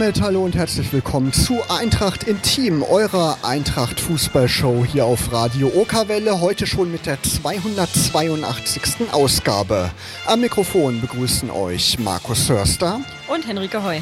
Damit hallo und herzlich willkommen zu Eintracht Intim, eurer Eintracht Fußballshow hier auf Radio Okerwelle. Heute schon mit der 282. Ausgabe. Am Mikrofon begrüßen euch Markus Hörster und Henrike Heu.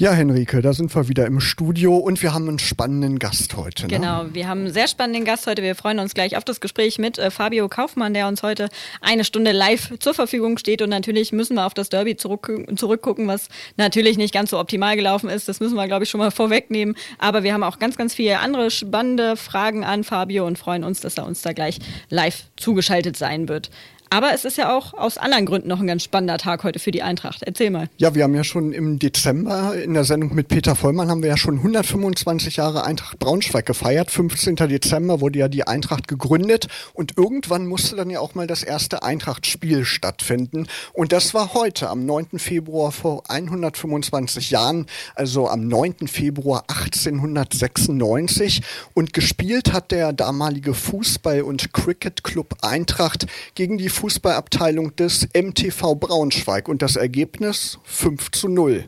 Ja, Henrike, da sind wir wieder im Studio und wir haben einen spannenden Gast heute. Ne? Genau, wir haben einen sehr spannenden Gast heute. Wir freuen uns gleich auf das Gespräch mit äh, Fabio Kaufmann, der uns heute eine Stunde live zur Verfügung steht. Und natürlich müssen wir auf das Derby zurück, zurückgucken, was natürlich nicht ganz so optimal gelaufen ist. Das müssen wir, glaube ich, schon mal vorwegnehmen. Aber wir haben auch ganz, ganz viele andere spannende Fragen an Fabio und freuen uns, dass er uns da gleich live zugeschaltet sein wird. Aber es ist ja auch aus anderen Gründen noch ein ganz spannender Tag heute für die Eintracht. Erzähl mal. Ja, wir haben ja schon im Dezember in der Sendung mit Peter Vollmann haben wir ja schon 125 Jahre Eintracht Braunschweig gefeiert. 15. Dezember wurde ja die Eintracht gegründet und irgendwann musste dann ja auch mal das erste Eintracht-Spiel stattfinden. Und das war heute am 9. Februar vor 125 Jahren, also am 9. Februar 1896. Und gespielt hat der damalige Fußball- und Cricket-Club Eintracht gegen die Fußballabteilung des MTV Braunschweig und das Ergebnis 5 zu 0.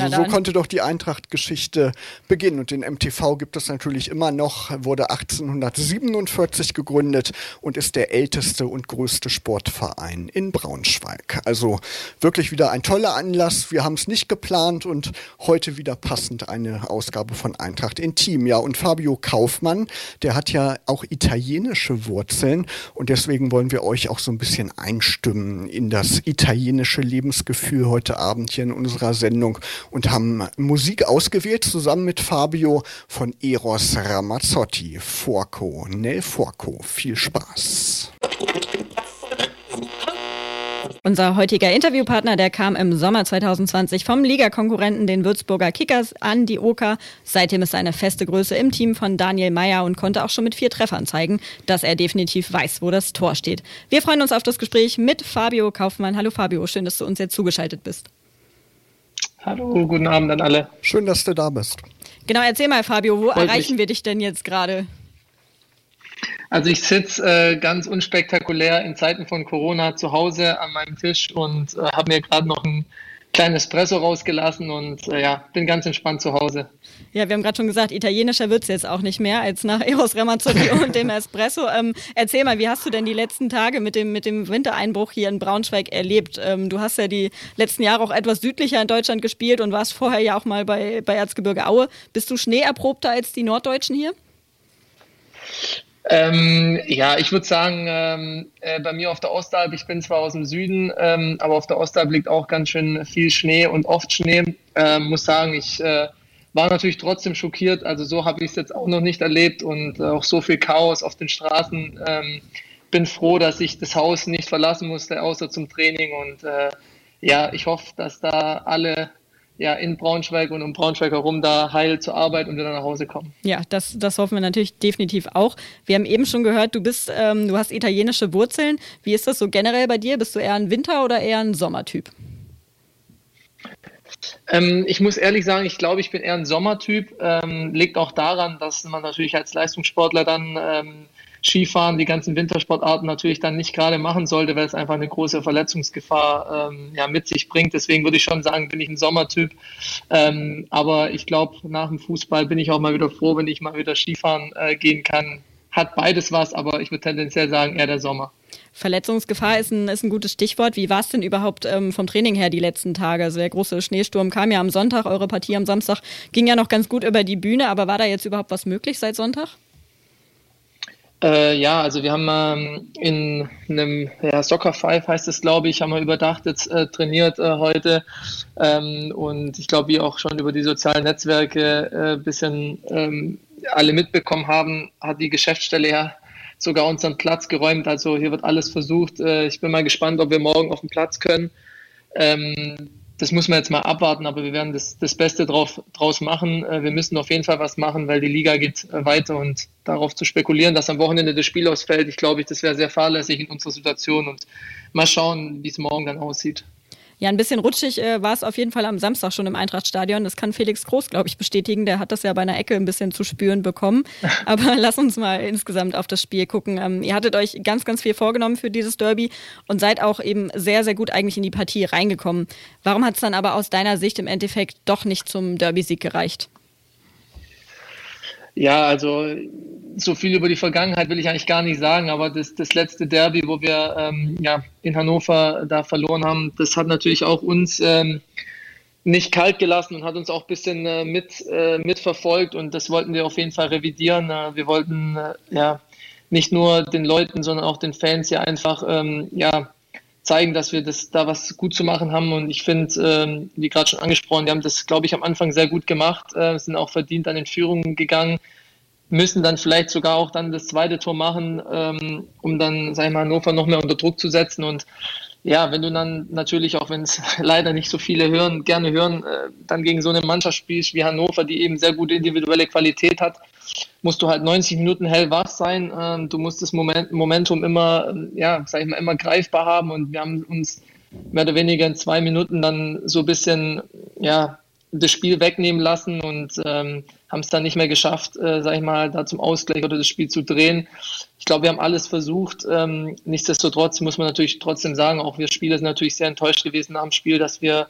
Also so konnte doch die Eintracht-Geschichte beginnen. Und den MTV gibt es natürlich immer noch, wurde 1847 gegründet und ist der älteste und größte Sportverein in Braunschweig. Also wirklich wieder ein toller Anlass. Wir haben es nicht geplant und heute wieder passend eine Ausgabe von Eintracht Intim. Ja, und Fabio Kaufmann, der hat ja auch italienische Wurzeln und deswegen wollen wir euch auch so ein bisschen einstimmen in das italienische Lebensgefühl heute Abend hier in unserer Sendung und haben Musik ausgewählt zusammen mit Fabio von Eros Ramazzotti. Forco, Nel Forco. Viel Spaß. Unser heutiger Interviewpartner, der kam im Sommer 2020 vom Ligakonkurrenten den Würzburger Kickers an die Oka. Seitdem ist er eine feste Größe im Team von Daniel Meyer und konnte auch schon mit vier Treffern zeigen, dass er definitiv weiß, wo das Tor steht. Wir freuen uns auf das Gespräch mit Fabio Kaufmann. Hallo Fabio, schön, dass du uns jetzt zugeschaltet bist. Hallo, guten Abend an alle. Schön, dass du da bist. Genau, erzähl mal, Fabio, wo Freut erreichen mich. wir dich denn jetzt gerade? Also ich sitze äh, ganz unspektakulär in Zeiten von Corona zu Hause an meinem Tisch und äh, habe mir gerade noch ein kleinen Espresso rausgelassen und äh, ja, bin ganz entspannt zu Hause. Ja, wir haben gerade schon gesagt, italienischer wird es jetzt auch nicht mehr als nach Eros Ramazzotti und dem Espresso. Ähm, erzähl mal, wie hast du denn die letzten Tage mit dem, mit dem Wintereinbruch hier in Braunschweig erlebt? Ähm, du hast ja die letzten Jahre auch etwas südlicher in Deutschland gespielt und warst vorher ja auch mal bei, bei Erzgebirge Aue. Bist du schneeerprobter als die Norddeutschen hier? Ähm, ja, ich würde sagen, ähm, äh, bei mir auf der Ostalb, ich bin zwar aus dem Süden, ähm, aber auf der Ostalb liegt auch ganz schön viel Schnee und oft Schnee. Ähm, muss sagen, ich äh, war natürlich trotzdem schockiert. Also so habe ich es jetzt auch noch nicht erlebt und äh, auch so viel Chaos auf den Straßen. Ähm, bin froh, dass ich das Haus nicht verlassen musste, außer zum Training. Und äh, ja, ich hoffe, dass da alle ja, in Braunschweig und um Braunschweig herum da heil zur Arbeit und wieder nach Hause kommen. Ja, das, das hoffen wir natürlich definitiv auch. Wir haben eben schon gehört, du bist, ähm, du hast italienische Wurzeln. Wie ist das so generell bei dir? Bist du eher ein Winter- oder eher ein Sommertyp? Ähm, ich muss ehrlich sagen, ich glaube, ich bin eher ein Sommertyp. Ähm, liegt auch daran, dass man natürlich als Leistungssportler dann ähm, Skifahren, die ganzen Wintersportarten natürlich dann nicht gerade machen sollte, weil es einfach eine große Verletzungsgefahr ähm, ja, mit sich bringt. Deswegen würde ich schon sagen, bin ich ein Sommertyp. Ähm, aber ich glaube, nach dem Fußball bin ich auch mal wieder froh, wenn ich mal wieder Skifahren äh, gehen kann. Hat beides was, aber ich würde tendenziell sagen, eher der Sommer. Verletzungsgefahr ist ein, ist ein gutes Stichwort. Wie war es denn überhaupt ähm, vom Training her die letzten Tage? Also der große Schneesturm kam ja am Sonntag, eure Partie am Samstag ging ja noch ganz gut über die Bühne, aber war da jetzt überhaupt was möglich seit Sonntag? Äh, ja, also wir haben ähm, in einem ja, Soccer Five heißt es, glaube ich, haben wir überdacht jetzt äh, trainiert äh, heute ähm, und ich glaube, wie auch schon über die sozialen Netzwerke ein äh, bisschen ähm, alle mitbekommen haben, hat die Geschäftsstelle ja sogar unseren Platz geräumt. Also hier wird alles versucht. Äh, ich bin mal gespannt, ob wir morgen auf den Platz können. Ähm, das muss man jetzt mal abwarten, aber wir werden das, das Beste drauf, draus machen. Äh, wir müssen auf jeden Fall was machen, weil die Liga geht äh, weiter und darauf zu spekulieren, dass am Wochenende das Spiel ausfällt, ich glaube, das wäre sehr fahrlässig in unserer Situation und mal schauen, wie es morgen dann aussieht. Ja, ein bisschen rutschig äh, war es auf jeden Fall am Samstag schon im Eintrachtstadion. Das kann Felix Groß, glaube ich, bestätigen. Der hat das ja bei einer Ecke ein bisschen zu spüren bekommen. Aber lass uns mal insgesamt auf das Spiel gucken. Ähm, ihr hattet euch ganz, ganz viel vorgenommen für dieses Derby und seid auch eben sehr, sehr gut eigentlich in die Partie reingekommen. Warum hat es dann aber aus deiner Sicht im Endeffekt doch nicht zum Derby-Sieg gereicht? Ja, also so viel über die Vergangenheit will ich eigentlich gar nicht sagen, aber das, das letzte Derby, wo wir ähm, ja, in Hannover da verloren haben, das hat natürlich auch uns ähm, nicht kalt gelassen und hat uns auch ein bisschen äh, mit, äh, mitverfolgt und das wollten wir auf jeden Fall revidieren. Äh, wir wollten äh, ja nicht nur den Leuten, sondern auch den Fans ja einfach ähm, ja, zeigen, dass wir das da was gut zu machen haben. Und ich finde, ähm, wie gerade schon angesprochen, die haben das, glaube ich, am Anfang sehr gut gemacht, äh, sind auch verdient an den Führungen gegangen, müssen dann vielleicht sogar auch dann das zweite Tor machen, ähm, um dann, sag ich mal, Hannover noch mehr unter Druck zu setzen. Und ja, wenn du dann natürlich, auch wenn es leider nicht so viele hören, gerne hören, äh, dann gegen so eine Mannschaft spielst wie Hannover, die eben sehr gute individuelle Qualität hat, musst du halt 90 Minuten hellwach sein. Ähm, du musst das Moment, Momentum immer, ähm, ja, sag ich mal, immer greifbar haben und wir haben uns mehr oder weniger in zwei Minuten dann so ein bisschen, ja, das Spiel wegnehmen lassen und ähm, haben es dann nicht mehr geschafft, äh, sag ich mal, da zum Ausgleich oder das Spiel zu drehen. Ich glaube, wir haben alles versucht. Ähm, nichtsdestotrotz muss man natürlich trotzdem sagen, auch wir Spieler sind natürlich sehr enttäuscht gewesen dem Spiel, dass wir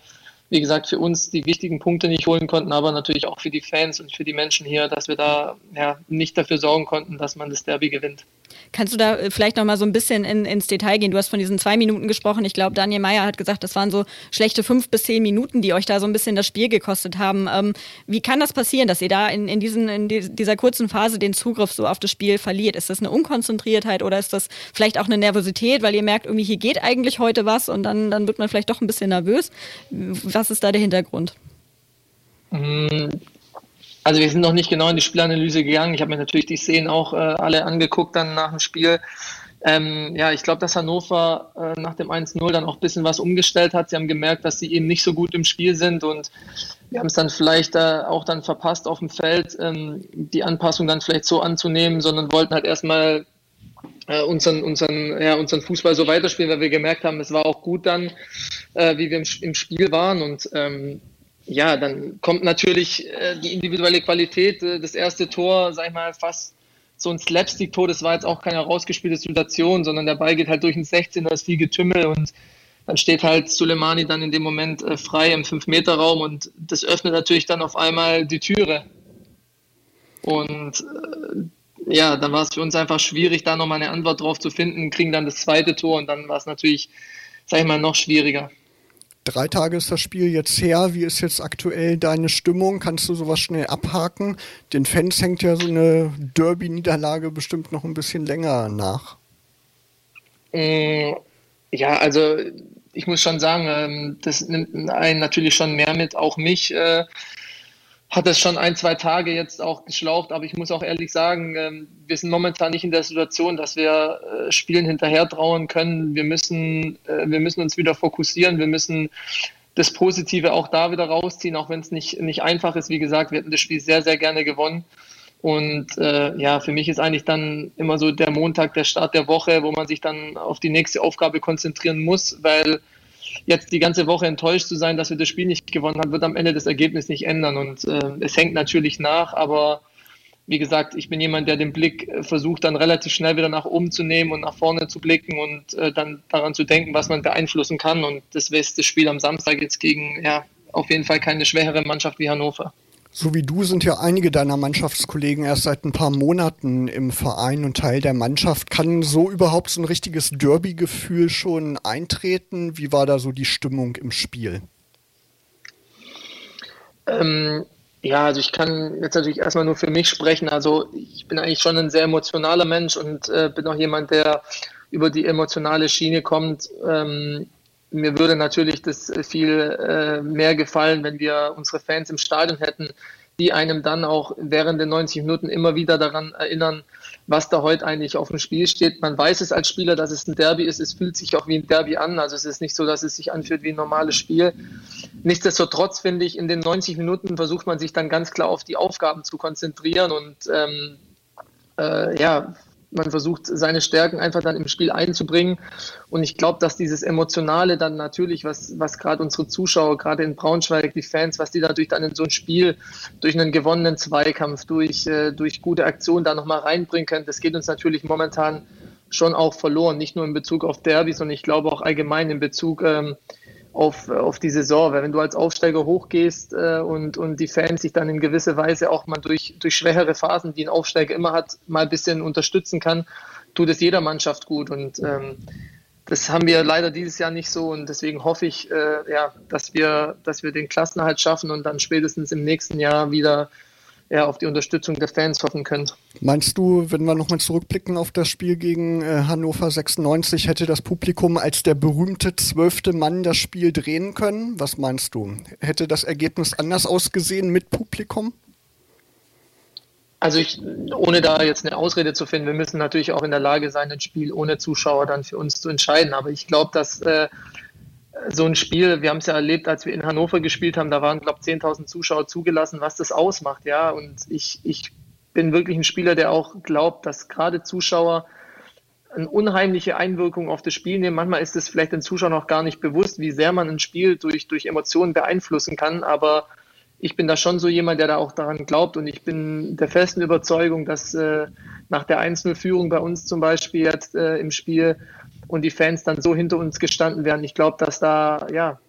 wie gesagt, für uns die wichtigen Punkte nicht holen konnten, aber natürlich auch für die Fans und für die Menschen hier, dass wir da ja, nicht dafür sorgen konnten, dass man das Derby gewinnt. Kannst du da äh, vielleicht noch mal so ein bisschen in, ins Detail gehen? Du hast von diesen zwei Minuten gesprochen. Ich glaube, Daniel Meyer hat gesagt, das waren so schlechte fünf bis zehn Minuten, die euch da so ein bisschen das Spiel gekostet haben. Ähm, wie kann das passieren, dass ihr da in, in, diesen, in dieser kurzen Phase den Zugriff so auf das Spiel verliert? Ist das eine Unkonzentriertheit oder ist das vielleicht auch eine Nervosität, weil ihr merkt, irgendwie hier geht eigentlich heute was und dann, dann wird man vielleicht doch ein bisschen nervös? Was ist da der Hintergrund? Also wir sind noch nicht genau in die Spielanalyse gegangen. Ich habe mir natürlich die Szenen auch äh, alle angeguckt dann nach dem Spiel. Ähm, ja, ich glaube, dass Hannover äh, nach dem 1-0 dann auch ein bisschen was umgestellt hat. Sie haben gemerkt, dass sie eben nicht so gut im Spiel sind und wir haben es dann vielleicht äh, auch dann verpasst auf dem Feld, ähm, die Anpassung dann vielleicht so anzunehmen, sondern wollten halt erstmal äh, unseren, unseren, ja, unseren Fußball so weiterspielen, weil wir gemerkt haben, es war auch gut dann, äh, wie wir im, im Spiel waren und ähm, ja, dann kommt natürlich äh, die individuelle Qualität. Äh, das erste Tor, sag ich mal, fast so ein Slapstick-Tor. Das war jetzt auch keine herausgespielte Situation, sondern der Ball geht halt durch den 16, da ist viel Getümmel und dann steht halt Suleimani dann in dem Moment äh, frei im 5-Meter-Raum und das öffnet natürlich dann auf einmal die Türe. Und äh, ja, dann war es für uns einfach schwierig, da nochmal eine Antwort drauf zu finden, kriegen dann das zweite Tor und dann war es natürlich, sag ich mal, noch schwieriger. Drei Tage ist das Spiel jetzt her. Wie ist jetzt aktuell deine Stimmung? Kannst du sowas schnell abhaken? Den Fans hängt ja so eine Derby-Niederlage bestimmt noch ein bisschen länger nach. Mm, ja, also ich muss schon sagen, ähm, das nimmt einen natürlich schon mehr mit, auch mich. Hat es schon ein, zwei Tage jetzt auch geschlaucht, aber ich muss auch ehrlich sagen, ähm, wir sind momentan nicht in der Situation, dass wir äh, Spielen hinterher trauen können. Wir müssen, äh, wir müssen uns wieder fokussieren, wir müssen das Positive auch da wieder rausziehen, auch wenn es nicht, nicht einfach ist. Wie gesagt, wir hätten das Spiel sehr, sehr gerne gewonnen. Und äh, ja, für mich ist eigentlich dann immer so der Montag der Start der Woche, wo man sich dann auf die nächste Aufgabe konzentrieren muss, weil jetzt die ganze Woche enttäuscht zu sein, dass wir das Spiel nicht gewonnen haben, wird am Ende das Ergebnis nicht ändern. Und äh, es hängt natürlich nach, aber wie gesagt, ich bin jemand, der den Blick äh, versucht, dann relativ schnell wieder nach oben zu nehmen und nach vorne zu blicken und äh, dann daran zu denken, was man beeinflussen kann. Und das wäre das Spiel am Samstag jetzt gegen, ja, auf jeden Fall keine schwächere Mannschaft wie Hannover. So wie du sind ja einige deiner Mannschaftskollegen erst seit ein paar Monaten im Verein und Teil der Mannschaft. Kann so überhaupt so ein richtiges Derby-Gefühl schon eintreten? Wie war da so die Stimmung im Spiel? Ähm, ja, also ich kann jetzt natürlich erstmal nur für mich sprechen. Also ich bin eigentlich schon ein sehr emotionaler Mensch und äh, bin auch jemand, der über die emotionale Schiene kommt. Ähm, mir würde natürlich das viel äh, mehr gefallen, wenn wir unsere Fans im Stadion hätten. die einem dann auch während den 90 Minuten immer wieder daran erinnern, was da heute eigentlich auf dem Spiel steht. Man weiß es als Spieler, dass es ein Derby ist. Es fühlt sich auch wie ein Derby an. Also es ist nicht so, dass es sich anfühlt wie ein normales Spiel. Nichtsdestotrotz finde ich, in den 90 Minuten versucht man sich dann ganz klar auf die Aufgaben zu konzentrieren und ähm, äh, ja, man versucht seine Stärken einfach dann im Spiel einzubringen. Und ich glaube, dass dieses Emotionale dann natürlich, was, was gerade unsere Zuschauer, gerade in Braunschweig, die Fans, was die natürlich dann in so ein Spiel durch einen gewonnenen Zweikampf, durch, äh, durch gute Aktionen da nochmal reinbringen können, das geht uns natürlich momentan schon auch verloren. Nicht nur in Bezug auf Derby, sondern ich glaube auch allgemein in Bezug ähm, auf, auf die Saison. Weil wenn du als Aufsteiger hochgehst äh, und, und die Fans sich dann in gewisser Weise auch mal durch, durch schwächere Phasen, die ein Aufsteiger immer hat, mal ein bisschen unterstützen kann, tut es jeder Mannschaft gut. Und ähm, das haben wir leider dieses Jahr nicht so und deswegen hoffe ich, äh, ja, dass wir, dass wir den Klassenerhalt schaffen und dann spätestens im nächsten Jahr wieder ja, auf die Unterstützung der Fans hoffen können. Meinst du, wenn wir nochmal zurückblicken auf das Spiel gegen äh, Hannover 96, hätte das Publikum als der berühmte zwölfte Mann das Spiel drehen können? Was meinst du? Hätte das Ergebnis anders ausgesehen mit Publikum? Also ich, ohne da jetzt eine Ausrede zu finden, wir müssen natürlich auch in der Lage sein, ein Spiel ohne Zuschauer dann für uns zu entscheiden. Aber ich glaube, dass äh, so ein Spiel, wir haben es ja erlebt, als wir in Hannover gespielt haben, da waren, glaube ich, 10.000 Zuschauer zugelassen, was das ausmacht, ja. Und ich, ich bin wirklich ein Spieler, der auch glaubt, dass gerade Zuschauer eine unheimliche Einwirkung auf das Spiel nehmen. Manchmal ist es vielleicht den Zuschauern noch gar nicht bewusst, wie sehr man ein Spiel durch, durch Emotionen beeinflussen kann, aber ich bin da schon so jemand, der da auch daran glaubt und ich bin der festen Überzeugung, dass äh, nach der 1-0-Führung bei uns zum Beispiel jetzt äh, im Spiel und die Fans dann so hinter uns gestanden wären. Ich glaube, dass da ja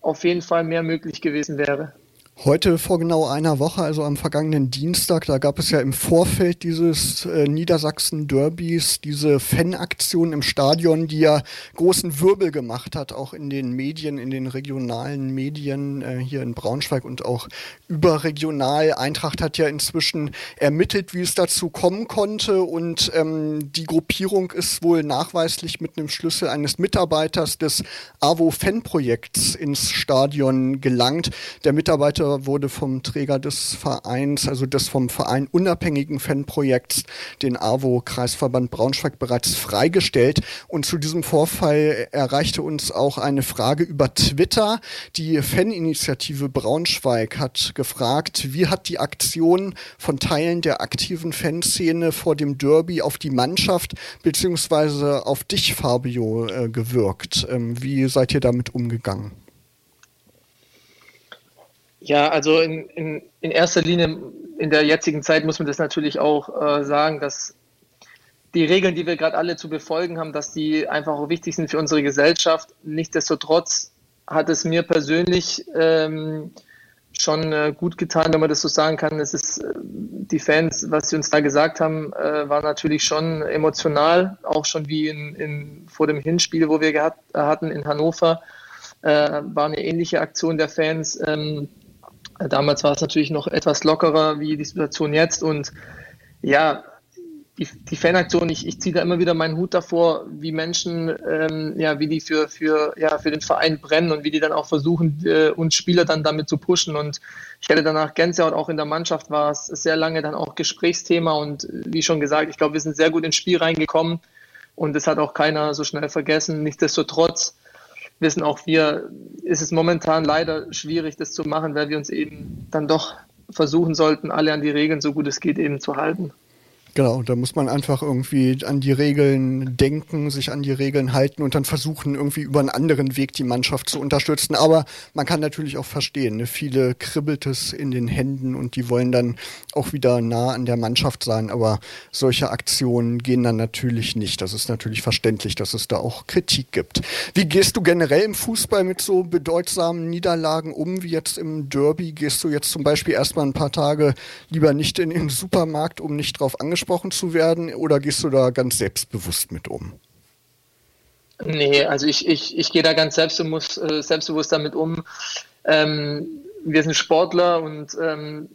auf jeden Fall mehr möglich gewesen wäre. Heute vor genau einer Woche, also am vergangenen Dienstag, da gab es ja im Vorfeld dieses äh, Niedersachsen-Derbys diese Fanaktion im Stadion, die ja großen Wirbel gemacht hat, auch in den Medien, in den regionalen Medien äh, hier in Braunschweig und auch überregional. Eintracht hat ja inzwischen ermittelt, wie es dazu kommen konnte und ähm, die Gruppierung ist wohl nachweislich mit einem Schlüssel eines Mitarbeiters des AWO-Fanprojekts ins Stadion gelangt. Der Mitarbeiter wurde vom Träger des Vereins, also des vom Verein unabhängigen Fanprojekts, den AWO Kreisverband Braunschweig bereits freigestellt. Und zu diesem Vorfall erreichte uns auch eine Frage über Twitter. Die Faninitiative Braunschweig hat gefragt, wie hat die Aktion von Teilen der aktiven Fanszene vor dem Derby auf die Mannschaft beziehungsweise auf dich, Fabio, äh, gewirkt? Ähm, wie seid ihr damit umgegangen? Ja, also in, in, in erster Linie in der jetzigen Zeit muss man das natürlich auch äh, sagen, dass die Regeln, die wir gerade alle zu befolgen haben, dass die einfach auch wichtig sind für unsere Gesellschaft. Nichtsdestotrotz hat es mir persönlich ähm, schon äh, gut getan, wenn man das so sagen kann. Es ist äh, die Fans, was sie uns da gesagt haben, äh, war natürlich schon emotional, auch schon wie in, in, vor dem Hinspiel, wo wir gehabt, hatten in Hannover, äh, war eine ähnliche Aktion der Fans. Ähm, Damals war es natürlich noch etwas lockerer wie die Situation jetzt und ja, die, die Fanaktion, ich, ich ziehe da immer wieder meinen Hut davor, wie Menschen, ähm, ja, wie die für, für, ja, für den Verein brennen und wie die dann auch versuchen, äh, uns Spieler dann damit zu pushen. Und ich hätte danach Gänsehaut, auch in der Mannschaft war es sehr lange dann auch Gesprächsthema und wie schon gesagt, ich glaube, wir sind sehr gut ins Spiel reingekommen und das hat auch keiner so schnell vergessen. Nichtsdestotrotz wissen auch wir, ist es momentan leider schwierig, das zu machen, weil wir uns eben dann doch versuchen sollten, alle an die Regeln so gut es geht eben zu halten. Genau, da muss man einfach irgendwie an die Regeln denken, sich an die Regeln halten und dann versuchen, irgendwie über einen anderen Weg die Mannschaft zu unterstützen. Aber man kann natürlich auch verstehen, ne? viele kribbelt es in den Händen und die wollen dann auch wieder nah an der Mannschaft sein. Aber solche Aktionen gehen dann natürlich nicht. Das ist natürlich verständlich, dass es da auch Kritik gibt. Wie gehst du generell im Fußball mit so bedeutsamen Niederlagen um, wie jetzt im Derby? Gehst du jetzt zum Beispiel erstmal ein paar Tage lieber nicht in den Supermarkt, um nicht drauf angesprochen angesprochen zu werden oder gehst du da ganz selbstbewusst mit um? Nee, also ich, ich, ich gehe da ganz selbstbewusst, äh, selbstbewusst damit um. Ähm, wir sind Sportler und ähm,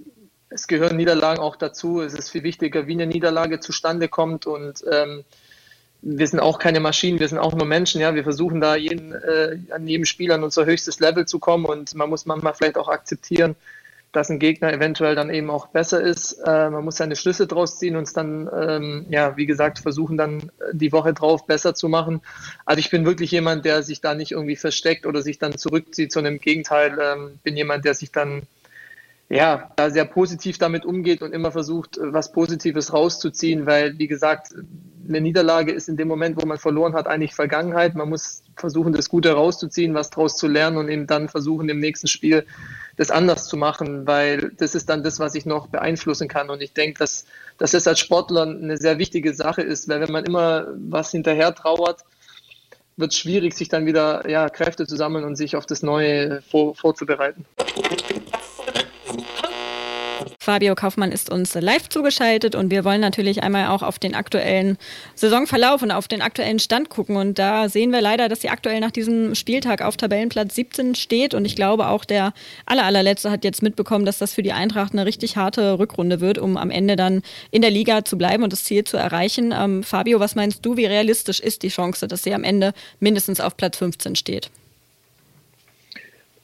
es gehören Niederlagen auch dazu. Es ist viel wichtiger, wie eine Niederlage zustande kommt und ähm, wir sind auch keine Maschinen, wir sind auch nur Menschen. Ja, wir versuchen da jeden, äh, an jedem Spiel an unser höchstes Level zu kommen und man muss manchmal vielleicht auch akzeptieren, dass ein Gegner eventuell dann eben auch besser ist. Äh, man muss seine Schlüsse draus ziehen und es dann, ähm, ja, wie gesagt, versuchen dann die Woche drauf besser zu machen. Also ich bin wirklich jemand, der sich da nicht irgendwie versteckt oder sich dann zurückzieht, sondern im Gegenteil, ähm, bin jemand, der sich dann ja, da sehr positiv damit umgeht und immer versucht, was Positives rauszuziehen, weil, wie gesagt, eine Niederlage ist in dem Moment, wo man verloren hat, eigentlich Vergangenheit. Man muss versuchen, das Gute rauszuziehen, was draus zu lernen und eben dann versuchen, im nächsten Spiel das anders zu machen, weil das ist dann das, was ich noch beeinflussen kann. Und ich denke, dass, dass das als Sportler eine sehr wichtige Sache ist, weil wenn man immer was hinterher trauert, wird es schwierig, sich dann wieder ja, Kräfte zu sammeln und sich auf das Neue vor, vorzubereiten. Fabio Kaufmann ist uns live zugeschaltet und wir wollen natürlich einmal auch auf den aktuellen Saisonverlauf und auf den aktuellen Stand gucken. Und da sehen wir leider, dass sie aktuell nach diesem Spieltag auf Tabellenplatz 17 steht. Und ich glaube auch der aller, allerletzte hat jetzt mitbekommen, dass das für die Eintracht eine richtig harte Rückrunde wird, um am Ende dann in der Liga zu bleiben und das Ziel zu erreichen. Ähm, Fabio, was meinst du, wie realistisch ist die Chance, dass sie am Ende mindestens auf Platz 15 steht?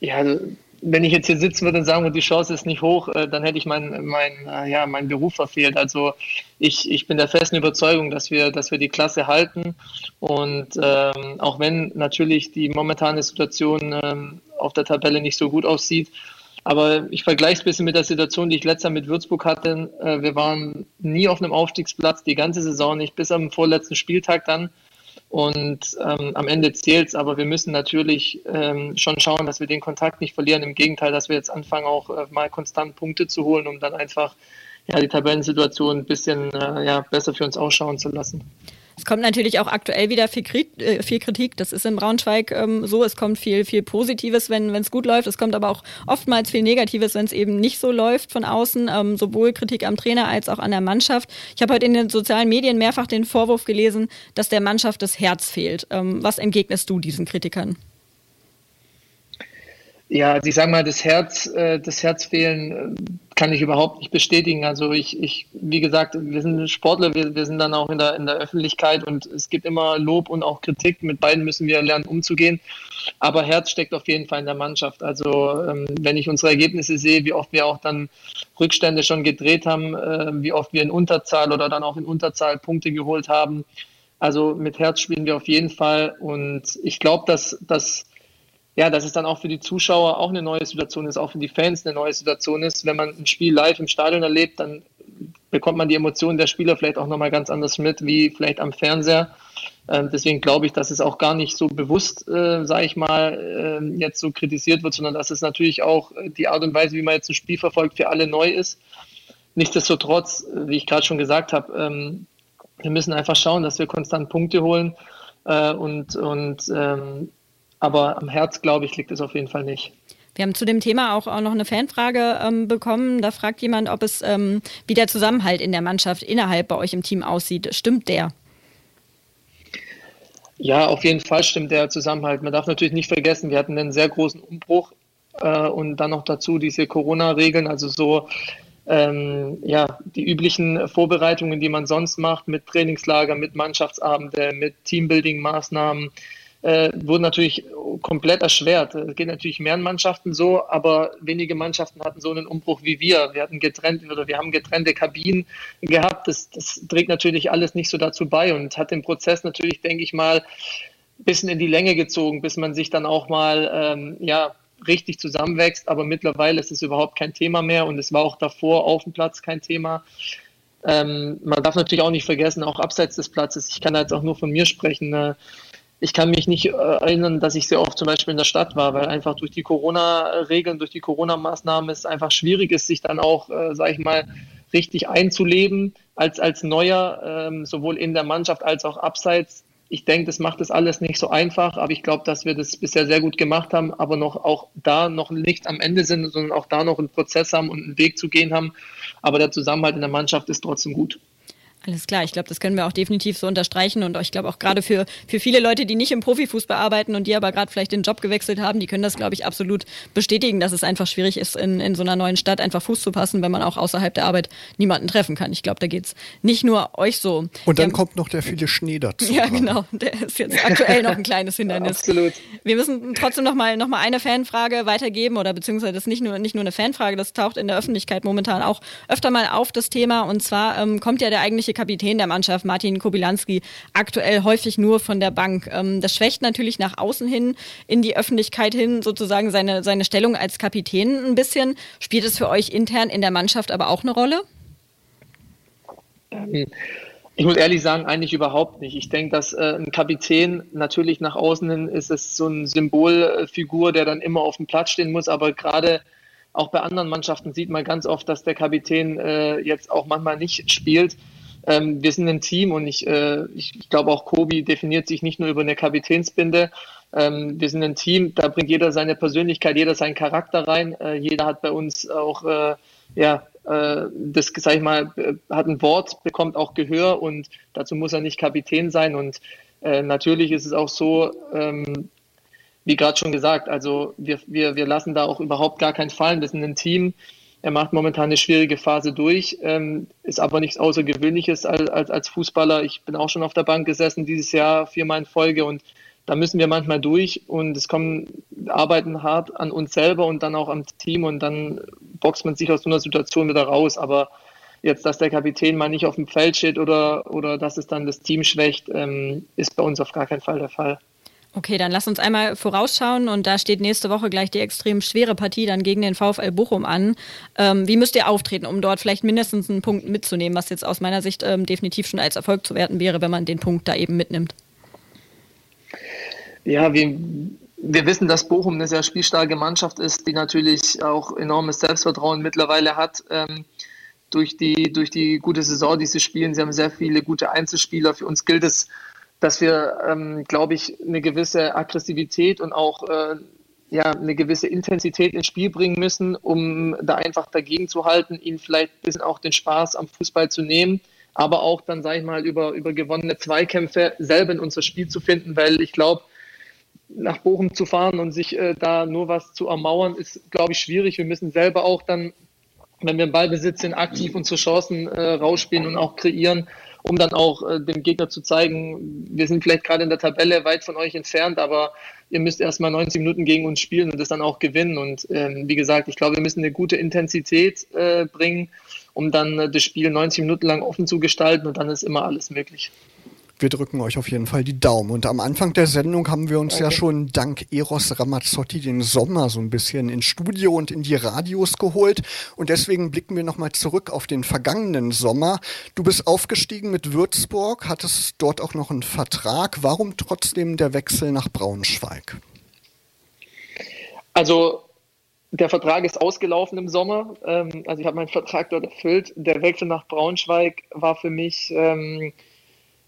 Ja, also wenn ich jetzt hier sitzen würde und sagen würde, die Chance ist nicht hoch, äh, dann hätte ich meinen mein, äh, ja, mein Beruf verfehlt. Also ich, ich bin der festen Überzeugung, dass wir, dass wir die Klasse halten. Und ähm, auch wenn natürlich die momentane Situation ähm, auf der Tabelle nicht so gut aussieht, aber ich vergleiche es ein bisschen mit der Situation, die ich letztes Jahr mit Würzburg hatte. Äh, wir waren nie auf einem Aufstiegsplatz, die ganze Saison nicht, bis am vorletzten Spieltag dann. Und ähm, am Ende zählt es, aber wir müssen natürlich ähm, schon schauen, dass wir den Kontakt nicht verlieren. Im Gegenteil, dass wir jetzt anfangen, auch äh, mal konstant Punkte zu holen, um dann einfach ja, die Tabellensituation ein bisschen äh, ja, besser für uns ausschauen zu lassen. Es kommt natürlich auch aktuell wieder viel, äh, Kritik. Das ist in Braunschweig ähm, so. Es kommt viel, viel Positives, wenn es gut läuft. Es kommt aber auch oftmals viel Negatives, wenn es eben nicht so läuft von außen. Ähm, sowohl Kritik am Trainer als auch an der Mannschaft. Ich habe heute in den sozialen Medien mehrfach den Vorwurf gelesen, dass der Mannschaft das Herz fehlt. Ähm, was entgegnest du diesen Kritikern? Ja, also ich sage mal, das Herz, äh, das Herzfehlen äh, kann ich überhaupt nicht bestätigen. Also ich, ich wie gesagt, wir sind Sportler, wir, wir sind dann auch in der, in der Öffentlichkeit und es gibt immer Lob und auch Kritik. Mit beiden müssen wir lernen, umzugehen. Aber Herz steckt auf jeden Fall in der Mannschaft. Also ähm, wenn ich unsere Ergebnisse sehe, wie oft wir auch dann Rückstände schon gedreht haben, äh, wie oft wir in Unterzahl oder dann auch in Unterzahl Punkte geholt haben. Also mit Herz spielen wir auf jeden Fall und ich glaube, dass, dass ja, dass es dann auch für die Zuschauer auch eine neue Situation ist, auch für die Fans eine neue Situation ist. Wenn man ein Spiel live im Stadion erlebt, dann bekommt man die Emotionen der Spieler vielleicht auch nochmal ganz anders mit, wie vielleicht am Fernseher. Ähm, deswegen glaube ich, dass es auch gar nicht so bewusst, äh, sage ich mal, äh, jetzt so kritisiert wird, sondern dass es natürlich auch die Art und Weise, wie man jetzt ein Spiel verfolgt, für alle neu ist. Nichtsdestotrotz, wie ich gerade schon gesagt habe, ähm, wir müssen einfach schauen, dass wir konstant Punkte holen äh, und, und ähm, aber am Herz, glaube ich, liegt es auf jeden Fall nicht. Wir haben zu dem Thema auch, auch noch eine Fanfrage ähm, bekommen. Da fragt jemand, ob es ähm, wie der Zusammenhalt in der Mannschaft innerhalb bei euch im Team aussieht. Stimmt der? Ja, auf jeden Fall stimmt der Zusammenhalt. Man darf natürlich nicht vergessen, wir hatten einen sehr großen Umbruch äh, und dann noch dazu diese Corona-Regeln, also so ähm, ja, die üblichen Vorbereitungen, die man sonst macht mit Trainingslager, mit Mannschaftsabende, mit Teambuilding-Maßnahmen äh, wurden natürlich komplett erschwert. Es geht natürlich mehreren Mannschaften so, aber wenige Mannschaften hatten so einen Umbruch wie wir. Wir hatten getrennt oder wir haben getrennte Kabinen gehabt. Das, das trägt natürlich alles nicht so dazu bei und hat den Prozess natürlich, denke ich mal, ein bisschen in die Länge gezogen, bis man sich dann auch mal ähm, ja, richtig zusammenwächst. Aber mittlerweile ist es überhaupt kein Thema mehr und es war auch davor auf dem Platz kein Thema. Ähm, man darf natürlich auch nicht vergessen, auch abseits des Platzes, ich kann jetzt auch nur von mir sprechen, äh, ich kann mich nicht äh, erinnern, dass ich sehr oft zum Beispiel in der Stadt war, weil einfach durch die Corona-Regeln, durch die Corona-Maßnahmen es einfach schwierig ist, sich dann auch, äh, sage ich mal, richtig einzuleben als, als Neuer, ähm, sowohl in der Mannschaft als auch abseits. Ich denke, das macht das alles nicht so einfach, aber ich glaube, dass wir das bisher sehr gut gemacht haben, aber noch auch da noch nicht am Ende sind, sondern auch da noch einen Prozess haben und einen Weg zu gehen haben. Aber der Zusammenhalt in der Mannschaft ist trotzdem gut. Alles klar, ich glaube, das können wir auch definitiv so unterstreichen und ich glaube auch gerade für, für viele Leute, die nicht im Profifußball arbeiten und die aber gerade vielleicht den Job gewechselt haben, die können das, glaube ich, absolut bestätigen, dass es einfach schwierig ist, in, in so einer neuen Stadt einfach Fuß zu passen, wenn man auch außerhalb der Arbeit niemanden treffen kann. Ich glaube, da geht es nicht nur euch so. Und dann ja, kommt noch der viele Schnee dazu. Ja, genau. Der ist jetzt aktuell noch ein kleines Hindernis. Absolut. Wir müssen trotzdem noch mal, noch mal eine Fanfrage weitergeben oder beziehungsweise das ist nicht nur, nicht nur eine Fanfrage, das taucht in der Öffentlichkeit momentan auch öfter mal auf, das Thema. Und zwar ähm, kommt ja der eigentliche Kapitän der Mannschaft, Martin Kobilanski, aktuell häufig nur von der Bank. Ähm, das schwächt natürlich nach außen hin, in die Öffentlichkeit hin, sozusagen seine, seine Stellung als Kapitän ein bisschen. Spielt es für euch intern in der Mannschaft aber auch eine Rolle? Ähm, ich muss ehrlich sagen, eigentlich überhaupt nicht. Ich denke, dass äh, ein Kapitän natürlich nach außen hin ist es so eine Symbolfigur, der dann immer auf dem Platz stehen muss, aber gerade auch bei anderen Mannschaften sieht man ganz oft, dass der Kapitän äh, jetzt auch manchmal nicht spielt. Ähm, wir sind ein Team und ich, äh, ich glaube auch Kobi definiert sich nicht nur über eine Kapitänsbinde. Ähm, wir sind ein Team, da bringt jeder seine Persönlichkeit, jeder seinen Charakter rein. Äh, jeder hat bei uns auch, äh, ja, äh, das, sag ich mal, äh, hat ein Wort, bekommt auch Gehör und dazu muss er nicht Kapitän sein. Und äh, natürlich ist es auch so, ähm, wie gerade schon gesagt, also wir, wir, wir lassen da auch überhaupt gar keinen fallen. Wir sind ein Team, er macht momentan eine schwierige Phase durch, ähm, ist aber nichts Außergewöhnliches als, als, als Fußballer. Ich bin auch schon auf der Bank gesessen dieses Jahr viermal in Folge und da müssen wir manchmal durch und es kommen, arbeiten hart an uns selber und dann auch am Team und dann boxt man sich aus so einer Situation wieder raus. Aber jetzt, dass der Kapitän mal nicht auf dem Feld steht oder, oder dass es dann das Team schwächt, ähm, ist bei uns auf gar keinen Fall der Fall. Okay, dann lass uns einmal vorausschauen und da steht nächste Woche gleich die extrem schwere Partie dann gegen den VfL Bochum an. Ähm, wie müsst ihr auftreten, um dort vielleicht mindestens einen Punkt mitzunehmen, was jetzt aus meiner Sicht ähm, definitiv schon als Erfolg zu werten wäre, wenn man den Punkt da eben mitnimmt? Ja, wir, wir wissen, dass Bochum eine sehr spielstarke Mannschaft ist, die natürlich auch enormes Selbstvertrauen mittlerweile hat. Ähm, durch die, durch die gute Saison, die sie spielen. Sie haben sehr viele gute Einzelspieler. Für uns gilt es, dass wir, ähm, glaube ich, eine gewisse Aggressivität und auch äh, ja, eine gewisse Intensität ins Spiel bringen müssen, um da einfach dagegen zu halten, ihnen vielleicht ein bisschen auch den Spaß am Fußball zu nehmen, aber auch dann, sage ich mal, über, über gewonnene Zweikämpfe selber in unser Spiel zu finden, weil ich glaube, nach Bochum zu fahren und sich äh, da nur was zu ermauern, ist, glaube ich, schwierig. Wir müssen selber auch dann, wenn wir im Ballbesitz sind, aktiv unsere Chancen äh, rausspielen und auch kreieren um dann auch äh, dem Gegner zu zeigen, wir sind vielleicht gerade in der Tabelle weit von euch entfernt, aber ihr müsst erstmal 90 Minuten gegen uns spielen und das dann auch gewinnen. Und ähm, wie gesagt, ich glaube, wir müssen eine gute Intensität äh, bringen, um dann äh, das Spiel 90 Minuten lang offen zu gestalten und dann ist immer alles möglich. Wir drücken euch auf jeden Fall die Daumen. Und am Anfang der Sendung haben wir uns okay. ja schon dank Eros Ramazzotti den Sommer so ein bisschen ins Studio und in die Radios geholt. Und deswegen blicken wir nochmal zurück auf den vergangenen Sommer. Du bist aufgestiegen mit Würzburg, hattest dort auch noch einen Vertrag. Warum trotzdem der Wechsel nach Braunschweig? Also der Vertrag ist ausgelaufen im Sommer. Ähm, also ich habe meinen Vertrag dort erfüllt. Der Wechsel nach Braunschweig war für mich ähm,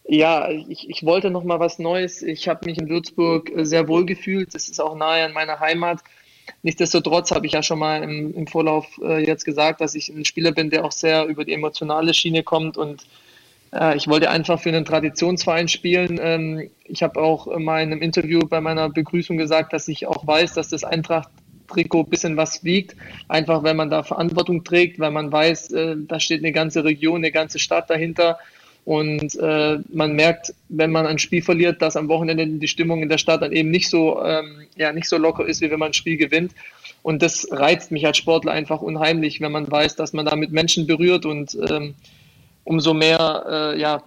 ja, ich, ich wollte noch mal was Neues. Ich habe mich in Würzburg äh, sehr wohl gefühlt. Das ist auch nahe an meiner Heimat. Nichtsdestotrotz habe ich ja schon mal im, im Vorlauf äh, jetzt gesagt, dass ich ein Spieler bin, der auch sehr über die emotionale Schiene kommt und äh, ich wollte einfach für einen Traditionsverein spielen. Ähm, ich habe auch in einem Interview bei meiner Begrüßung gesagt, dass ich auch weiß, dass das Eintracht-Trikot ein bisschen was wiegt. Einfach, wenn man da Verantwortung trägt, weil man weiß, äh, da steht eine ganze Region, eine ganze Stadt dahinter. Und äh, man merkt, wenn man ein Spiel verliert, dass am Wochenende die Stimmung in der Stadt dann eben nicht so, ähm, ja, nicht so locker ist, wie wenn man ein Spiel gewinnt. Und das reizt mich als Sportler einfach unheimlich, wenn man weiß, dass man da mit Menschen berührt und ähm, umso mehr, äh, ja,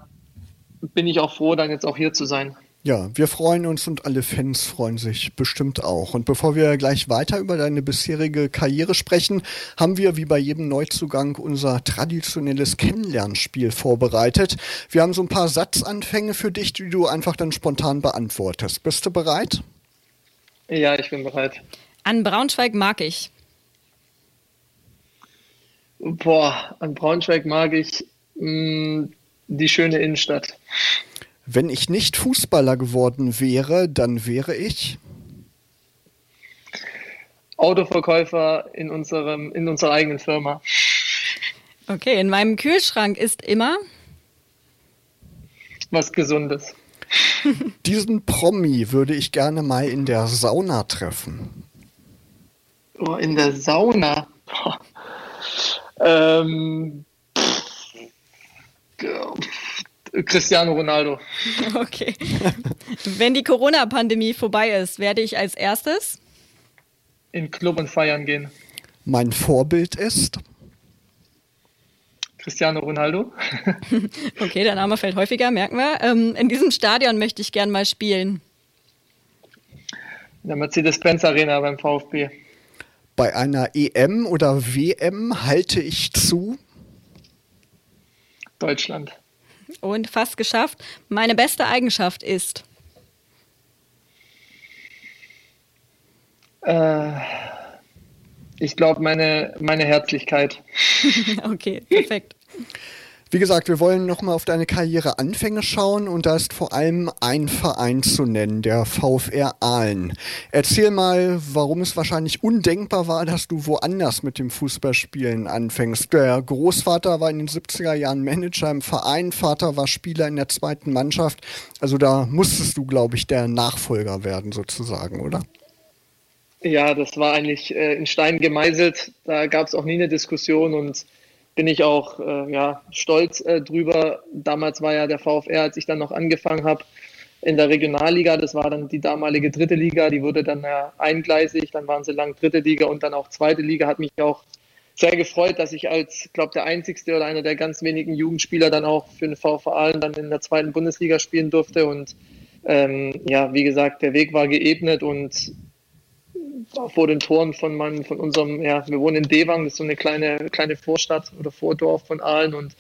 bin ich auch froh, dann jetzt auch hier zu sein. Ja, wir freuen uns und alle Fans freuen sich bestimmt auch. Und bevor wir gleich weiter über deine bisherige Karriere sprechen, haben wir wie bei jedem Neuzugang unser traditionelles Kennenlernspiel vorbereitet. Wir haben so ein paar Satzanfänge für dich, die du einfach dann spontan beantwortest. Bist du bereit? Ja, ich bin bereit. An Braunschweig mag ich. Boah, an Braunschweig mag ich mh, mm, die schöne Innenstadt. Wenn ich nicht Fußballer geworden wäre, dann wäre ich Autoverkäufer in in unserer eigenen Firma. Okay, in meinem Kühlschrank ist immer was Gesundes. Diesen Promi würde ich gerne mal in der Sauna treffen. Oh, in der Sauna. Ähm, Cristiano Ronaldo. Okay. Wenn die Corona-Pandemie vorbei ist, werde ich als erstes in Club und feiern gehen. Mein Vorbild ist Cristiano Ronaldo. okay, der Name fällt häufiger, merken wir. Ähm, in diesem Stadion möchte ich gern mal spielen. In der Mercedes-Benz Arena beim VfB. Bei einer EM oder WM halte ich zu Deutschland. Und fast geschafft. Meine beste Eigenschaft ist. Äh, ich glaube, meine, meine Herzlichkeit. okay, perfekt. Wie gesagt, wir wollen nochmal auf deine Karriereanfänge schauen und da ist vor allem ein Verein zu nennen, der VfR Aalen. Erzähl mal, warum es wahrscheinlich undenkbar war, dass du woanders mit dem Fußballspielen anfängst. Der Großvater war in den 70er Jahren Manager im Verein, Vater war Spieler in der zweiten Mannschaft. Also da musstest du, glaube ich, der Nachfolger werden sozusagen, oder? Ja, das war eigentlich äh, in Stein gemeißelt. Da gab es auch nie eine Diskussion und bin ich auch äh, ja, stolz äh, drüber. Damals war ja der VfR, als ich dann noch angefangen habe, in der Regionalliga, das war dann die damalige dritte Liga, die wurde dann ja eingleisig, dann waren sie lang dritte Liga und dann auch zweite Liga, hat mich auch sehr gefreut, dass ich als, glaube der einzigste oder einer der ganz wenigen Jugendspieler dann auch für den VfR dann in der zweiten Bundesliga spielen durfte und ähm, ja, wie gesagt, der Weg war geebnet und vor den Toren von, meinem, von unserem, ja, wir wohnen in Dewang, das ist so eine kleine, kleine Vorstadt oder Vordorf von Aalen und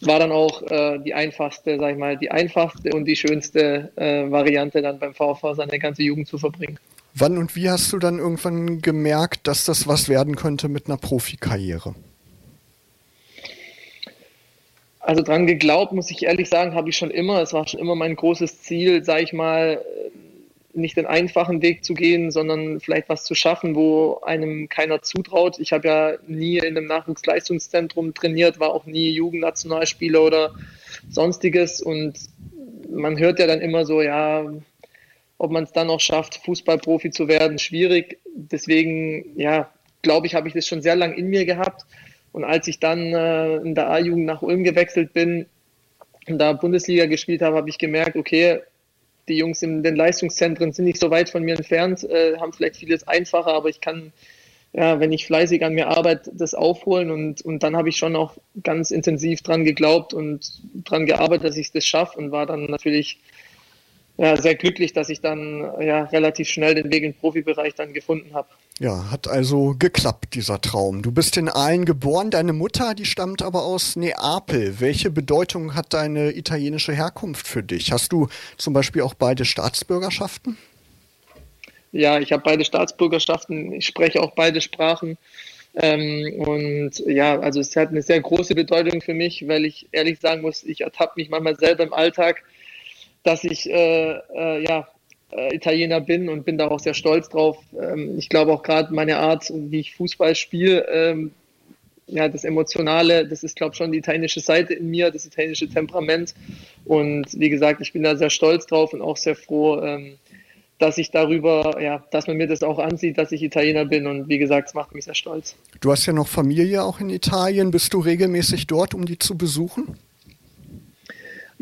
war dann auch äh, die einfachste, sag ich mal, die einfachste und die schönste äh, Variante dann beim VfV seine ganze Jugend zu verbringen. Wann und wie hast du dann irgendwann gemerkt, dass das was werden könnte mit einer Profikarriere? Also dran geglaubt, muss ich ehrlich sagen, habe ich schon immer. Es war schon immer mein großes Ziel, sage ich mal, nicht den einfachen Weg zu gehen, sondern vielleicht was zu schaffen, wo einem keiner zutraut. Ich habe ja nie in einem Nachwuchsleistungszentrum trainiert, war auch nie Jugendnationalspieler oder sonstiges und man hört ja dann immer so, ja, ob man es dann auch schafft, Fußballprofi zu werden, schwierig. Deswegen, ja, glaube ich, habe ich das schon sehr lange in mir gehabt. Und als ich dann äh, in der A-Jugend nach Ulm gewechselt bin und da Bundesliga gespielt habe, habe ich gemerkt, okay, die Jungs in den Leistungszentren sind nicht so weit von mir entfernt, äh, haben vielleicht vieles einfacher, aber ich kann, ja, wenn ich fleißig an mir arbeite, das aufholen und, und dann habe ich schon auch ganz intensiv dran geglaubt und dran gearbeitet, dass ich das schaffe und war dann natürlich ja, sehr glücklich, dass ich dann ja, relativ schnell den Weg in den Profibereich dann gefunden habe. Ja, hat also geklappt, dieser Traum. Du bist in Aalen geboren, deine Mutter, die stammt aber aus Neapel. Welche Bedeutung hat deine italienische Herkunft für dich? Hast du zum Beispiel auch beide Staatsbürgerschaften? Ja, ich habe beide Staatsbürgerschaften. Ich spreche auch beide Sprachen. Ähm, und ja, also es hat eine sehr große Bedeutung für mich, weil ich ehrlich sagen muss, ich ertappe mich manchmal selber im Alltag, dass ich äh, äh, ja, äh, Italiener bin und bin da auch sehr stolz drauf. Ähm, ich glaube auch gerade meine Art, wie ich Fußball spiele, ähm, ja, das Emotionale, das ist, glaube ich, schon die italienische Seite in mir, das italienische Temperament. Und wie gesagt, ich bin da sehr stolz drauf und auch sehr froh, ähm, dass ich darüber, ja, dass man mir das auch ansieht, dass ich Italiener bin. Und wie gesagt, es macht mich sehr stolz. Du hast ja noch Familie auch in Italien. Bist du regelmäßig dort, um die zu besuchen?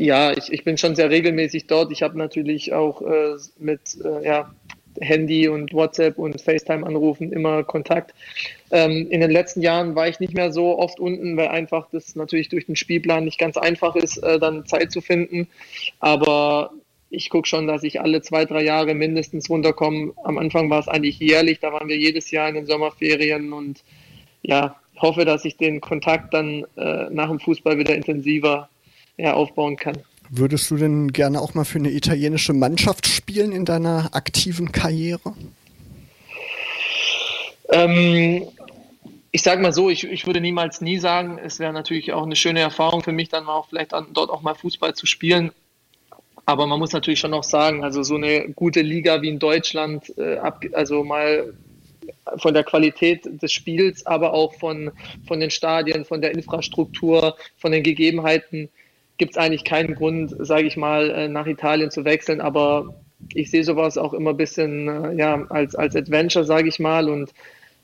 Ja, ich, ich bin schon sehr regelmäßig dort. Ich habe natürlich auch äh, mit äh, ja, Handy und WhatsApp und FaceTime-Anrufen immer Kontakt. Ähm, in den letzten Jahren war ich nicht mehr so oft unten, weil einfach das natürlich durch den Spielplan nicht ganz einfach ist, äh, dann Zeit zu finden. Aber ich gucke schon, dass ich alle zwei, drei Jahre mindestens runterkomme. Am Anfang war es eigentlich jährlich, da waren wir jedes Jahr in den Sommerferien und ja, hoffe, dass ich den Kontakt dann äh, nach dem Fußball wieder intensiver ja, aufbauen kann. Würdest du denn gerne auch mal für eine italienische Mannschaft spielen in deiner aktiven Karriere? Ähm, ich sage mal so, ich, ich würde niemals nie sagen, es wäre natürlich auch eine schöne Erfahrung für mich, dann auch vielleicht an, dort auch mal Fußball zu spielen. Aber man muss natürlich schon auch sagen, also so eine gute Liga wie in Deutschland, äh, ab, also mal von der Qualität des Spiels, aber auch von, von den Stadien, von der Infrastruktur, von den Gegebenheiten, gibt es eigentlich keinen Grund, sage ich mal, äh, nach Italien zu wechseln. Aber ich sehe sowas auch immer ein bisschen äh, ja, als, als Adventure, sage ich mal. Und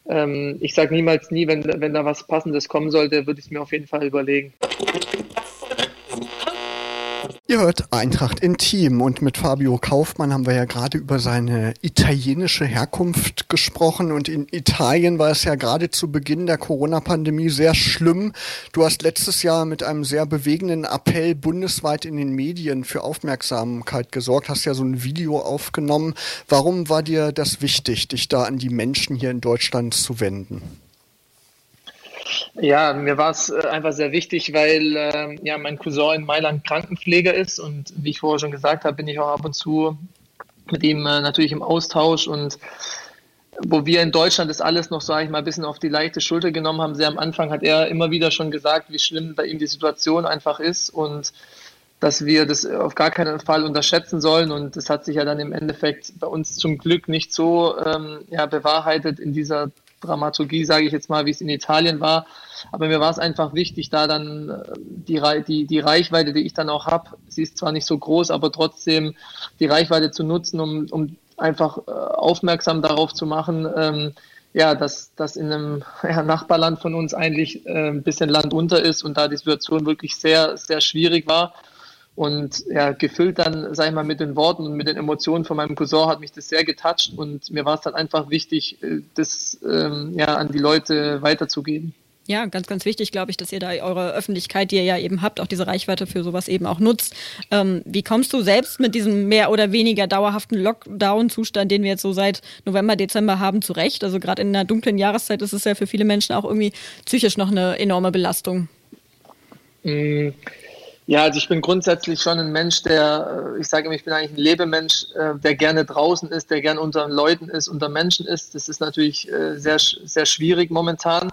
ähm, ich sage niemals nie, wenn, wenn da was Passendes kommen sollte, würde ich es mir auf jeden Fall überlegen. Ihr hört Eintracht Intim und mit Fabio Kaufmann haben wir ja gerade über seine italienische Herkunft gesprochen und in Italien war es ja gerade zu Beginn der Corona-Pandemie sehr schlimm. Du hast letztes Jahr mit einem sehr bewegenden Appell bundesweit in den Medien für Aufmerksamkeit gesorgt, hast ja so ein Video aufgenommen. Warum war dir das wichtig, dich da an die Menschen hier in Deutschland zu wenden? Ja, mir war es äh, einfach sehr wichtig, weil äh, ja, mein Cousin in Mailand Krankenpfleger ist und wie ich vorher schon gesagt habe, bin ich auch ab und zu mit ihm äh, natürlich im Austausch und wo wir in Deutschland das alles noch, sage ich mal, ein bisschen auf die leichte Schulter genommen haben. Sehr am Anfang hat er immer wieder schon gesagt, wie schlimm bei ihm die Situation einfach ist und dass wir das auf gar keinen Fall unterschätzen sollen. Und das hat sich ja dann im Endeffekt bei uns zum Glück nicht so ähm, ja, bewahrheitet in dieser Dramaturgie, sage ich jetzt mal, wie es in Italien war. Aber mir war es einfach wichtig, da dann äh, die, die, die Reichweite, die ich dann auch habe, sie ist zwar nicht so groß, aber trotzdem die Reichweite zu nutzen, um, um einfach äh, aufmerksam darauf zu machen, ähm, ja, dass das in einem ja, Nachbarland von uns eigentlich äh, ein bisschen Land unter ist und da die Situation wirklich sehr, sehr schwierig war. Und ja, gefüllt dann, sag ich mal, mit den Worten und mit den Emotionen von meinem Cousin hat mich das sehr getoucht und mir war es dann einfach wichtig, äh, das ähm, ja, an die Leute weiterzugeben. Ja, ganz, ganz wichtig, glaube ich, dass ihr da eure Öffentlichkeit, die ihr ja eben habt, auch diese Reichweite für sowas eben auch nutzt. Ähm, wie kommst du selbst mit diesem mehr oder weniger dauerhaften Lockdown-Zustand, den wir jetzt so seit November, Dezember haben, zurecht? Also gerade in einer dunklen Jahreszeit ist es ja für viele Menschen auch irgendwie psychisch noch eine enorme Belastung. Mm. Ja, also ich bin grundsätzlich schon ein Mensch, der, äh, ich sage immer, ich bin eigentlich ein Lebemensch, äh, der gerne draußen ist, der gerne unter Leuten ist, unter Menschen ist. Das ist natürlich äh, sehr, sehr schwierig momentan.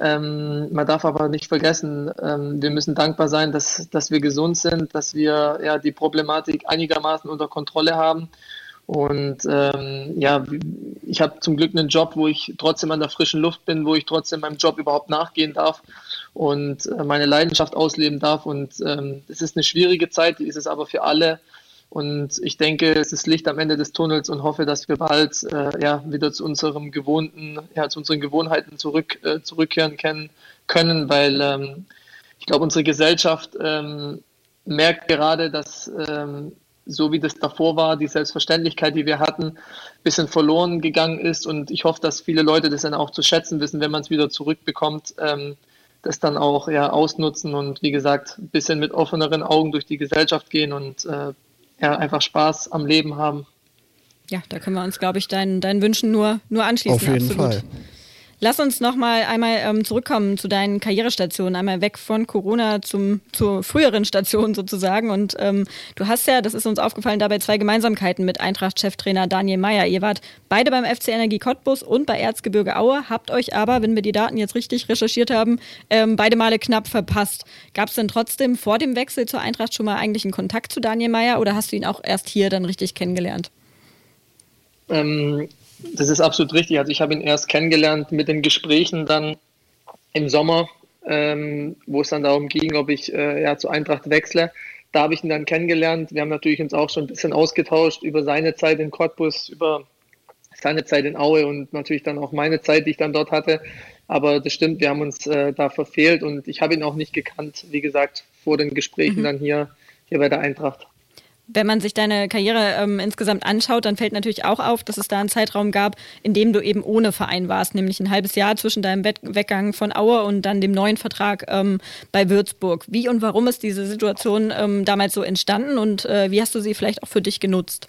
Ähm, man darf aber nicht vergessen, ähm, wir müssen dankbar sein, dass, dass wir gesund sind, dass wir ja die Problematik einigermaßen unter Kontrolle haben. Und ähm, ja, ich habe zum Glück einen Job, wo ich trotzdem an der frischen Luft bin, wo ich trotzdem meinem Job überhaupt nachgehen darf und äh, meine Leidenschaft ausleben darf. Und ähm, es ist eine schwierige Zeit, die ist es aber für alle. Und ich denke, es ist Licht am Ende des Tunnels und hoffe, dass wir bald äh, ja, wieder zu unserem gewohnten, ja, zu unseren Gewohnheiten zurück, äh, zurückkehren können, können weil ähm, ich glaube, unsere Gesellschaft ähm, merkt gerade, dass ähm, so wie das davor war, die Selbstverständlichkeit, die wir hatten, ein bisschen verloren gegangen ist. Und ich hoffe, dass viele Leute das dann auch zu schätzen wissen, wenn man es wieder zurückbekommt. Ähm, das dann auch ja, ausnutzen und wie gesagt, ein bisschen mit offeneren Augen durch die Gesellschaft gehen und äh, ja, einfach Spaß am Leben haben. Ja, da können wir uns, glaube ich, deinen, deinen Wünschen nur, nur anschließen. Auf jeden absolut. Fall. Lass uns noch mal einmal ähm, zurückkommen zu deinen Karrierestationen, einmal weg von Corona zum, zur früheren Station sozusagen. Und ähm, du hast ja, das ist uns aufgefallen, dabei zwei Gemeinsamkeiten mit Eintracht-Cheftrainer Daniel Meyer. Ihr wart beide beim FC Energie Cottbus und bei Erzgebirge Aue, habt euch aber, wenn wir die Daten jetzt richtig recherchiert haben, ähm, beide Male knapp verpasst. Gab es denn trotzdem vor dem Wechsel zur Eintracht schon mal eigentlich einen Kontakt zu Daniel Meyer oder hast du ihn auch erst hier dann richtig kennengelernt? Ähm, das ist absolut richtig. Also ich habe ihn erst kennengelernt mit den Gesprächen dann im Sommer, ähm, wo es dann darum ging, ob ich äh, ja, zu Eintracht wechsle. Da habe ich ihn dann kennengelernt. Wir haben natürlich uns auch schon ein bisschen ausgetauscht über seine Zeit in Cottbus, über seine Zeit in Aue und natürlich dann auch meine Zeit, die ich dann dort hatte. Aber das stimmt, wir haben uns äh, da verfehlt und ich habe ihn auch nicht gekannt, wie gesagt, vor den Gesprächen mhm. dann hier, hier bei der Eintracht. Wenn man sich deine Karriere ähm, insgesamt anschaut, dann fällt natürlich auch auf, dass es da einen Zeitraum gab, in dem du eben ohne Verein warst, nämlich ein halbes Jahr zwischen deinem Weggang von Aue und dann dem neuen Vertrag ähm, bei Würzburg. Wie und warum ist diese Situation ähm, damals so entstanden und äh, wie hast du sie vielleicht auch für dich genutzt?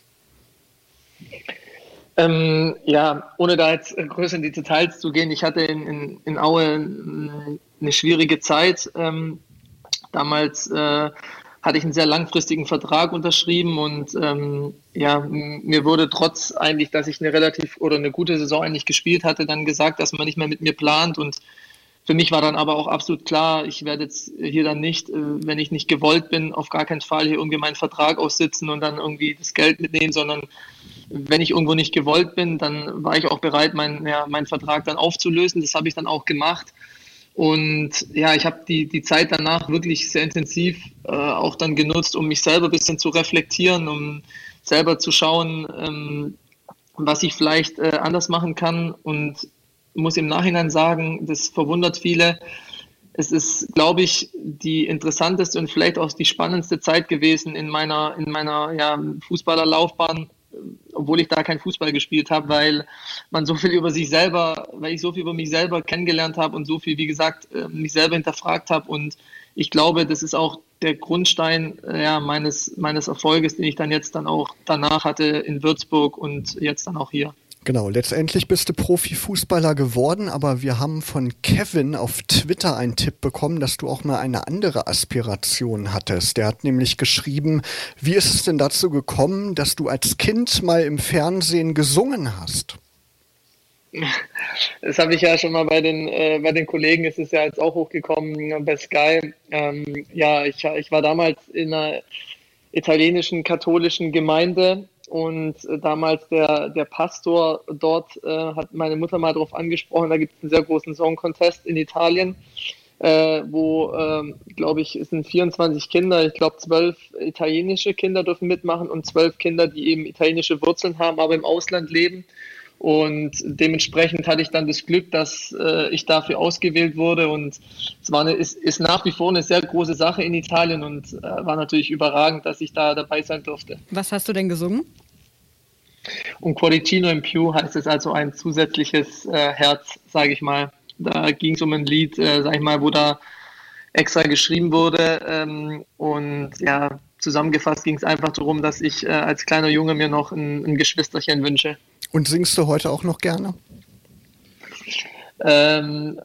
Ähm, ja, ohne da jetzt größer in die Details zu gehen, ich hatte in, in, in Aue eine schwierige Zeit. Ähm, damals äh, hatte ich einen sehr langfristigen Vertrag unterschrieben und ähm, ja, mir wurde trotz eigentlich, dass ich eine relativ oder eine gute Saison eigentlich gespielt hatte, dann gesagt, dass man nicht mehr mit mir plant und für mich war dann aber auch absolut klar, ich werde jetzt hier dann nicht, äh, wenn ich nicht gewollt bin, auf gar keinen Fall hier irgendwie meinen Vertrag aussitzen und dann irgendwie das Geld mitnehmen, sondern wenn ich irgendwo nicht gewollt bin, dann war ich auch bereit, meinen ja, meinen Vertrag dann aufzulösen. Das habe ich dann auch gemacht. Und ja, ich habe die, die Zeit danach wirklich sehr intensiv äh, auch dann genutzt, um mich selber ein bisschen zu reflektieren, um selber zu schauen, ähm, was ich vielleicht äh, anders machen kann. Und muss im Nachhinein sagen, das verwundert viele. Es ist, glaube ich, die interessanteste und vielleicht auch die spannendste Zeit gewesen in meiner, in meiner ja, Fußballerlaufbahn, obwohl ich da kein Fußball gespielt habe, weil man so viel über sich selber, weil ich so viel über mich selber kennengelernt habe und so viel, wie gesagt, äh, mich selber hinterfragt habe. Und ich glaube, das ist auch der Grundstein äh, ja, meines, meines Erfolges, den ich dann jetzt dann auch danach hatte in Würzburg und jetzt dann auch hier. Genau, letztendlich bist du Profifußballer geworden, aber wir haben von Kevin auf Twitter einen Tipp bekommen, dass du auch mal eine andere Aspiration hattest. Der hat nämlich geschrieben, wie ist es denn dazu gekommen, dass du als Kind mal im Fernsehen gesungen hast? Das habe ich ja schon mal bei den, äh, bei den Kollegen, es ist ja jetzt auch hochgekommen bei Sky. Ähm, ja, ich, ich war damals in einer italienischen katholischen Gemeinde und äh, damals der, der Pastor dort äh, hat meine Mutter mal darauf angesprochen, da gibt es einen sehr großen Song Contest in Italien, äh, wo, ähm, glaube ich, es sind 24 Kinder, ich glaube zwölf italienische Kinder dürfen mitmachen und zwölf Kinder, die eben italienische Wurzeln haben, aber im Ausland leben. Und dementsprechend hatte ich dann das Glück, dass äh, ich dafür ausgewählt wurde. Und es war eine, ist, ist nach wie vor eine sehr große Sache in Italien und äh, war natürlich überragend, dass ich da dabei sein durfte. Was hast du denn gesungen? Und Quoricino in Più heißt es also ein zusätzliches äh, Herz, sage ich mal. Da ging es um ein Lied, äh, sage ich mal, wo da extra geschrieben wurde. Ähm, und ja, zusammengefasst ging es einfach darum, dass ich äh, als kleiner Junge mir noch ein, ein Geschwisterchen wünsche. Und singst du heute auch noch gerne? Ähm,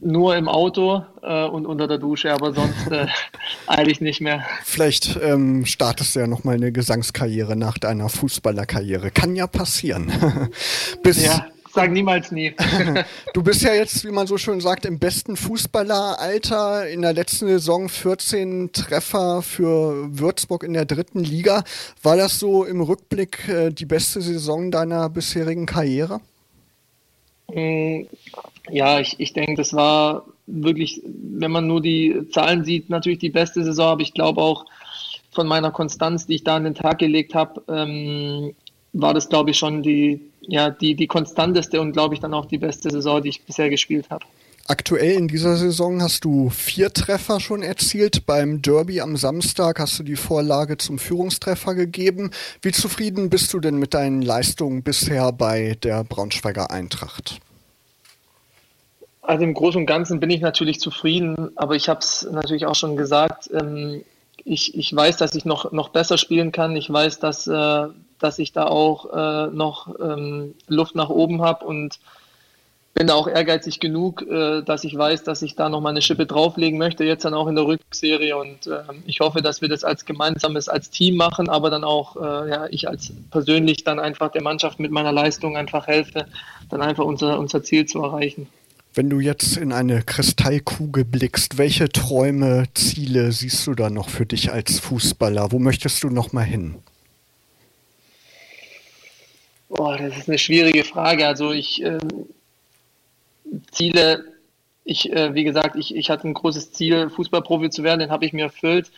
nur im Auto äh, und unter der Dusche, aber sonst äh, eigentlich nicht mehr. Vielleicht ähm, startest du ja nochmal eine Gesangskarriere nach deiner Fußballerkarriere. Kann ja passieren. Bis, ja, sag niemals nie. du bist ja jetzt, wie man so schön sagt, im besten Fußballeralter. In der letzten Saison 14 Treffer für Würzburg in der dritten Liga. War das so im Rückblick äh, die beste Saison deiner bisherigen Karriere? Mm, ja, ich, ich denke, das war wirklich, wenn man nur die Zahlen sieht, natürlich die beste Saison, aber ich glaube auch von meiner Konstanz, die ich da an den Tag gelegt habe, ähm, war das, glaube ich, schon die, ja, die, die konstanteste und, glaube ich, dann auch die beste Saison, die ich bisher gespielt habe. Aktuell in dieser Saison hast du vier Treffer schon erzielt. Beim Derby am Samstag hast du die Vorlage zum Führungstreffer gegeben. Wie zufrieden bist du denn mit deinen Leistungen bisher bei der Braunschweiger Eintracht? Also im Großen und Ganzen bin ich natürlich zufrieden, aber ich habe es natürlich auch schon gesagt. Ähm, ich, ich weiß, dass ich noch, noch besser spielen kann. Ich weiß, dass, äh, dass ich da auch äh, noch ähm, Luft nach oben habe und bin da auch ehrgeizig genug, äh, dass ich weiß, dass ich da noch mal eine Schippe drauflegen möchte, jetzt dann auch in der Rückserie. Und äh, ich hoffe, dass wir das als gemeinsames, als Team machen, aber dann auch, äh, ja, ich als persönlich dann einfach der Mannschaft mit meiner Leistung einfach helfe, dann einfach unser, unser Ziel zu erreichen. Wenn du jetzt in eine Kristallkugel blickst, welche Träume, Ziele siehst du da noch für dich als Fußballer? Wo möchtest du noch mal hin? Boah, das ist eine schwierige Frage. Also ich, ähm, Ziele, ich, äh, wie gesagt, ich, ich hatte ein großes Ziel, Fußballprofi zu werden, den habe ich mir erfüllt.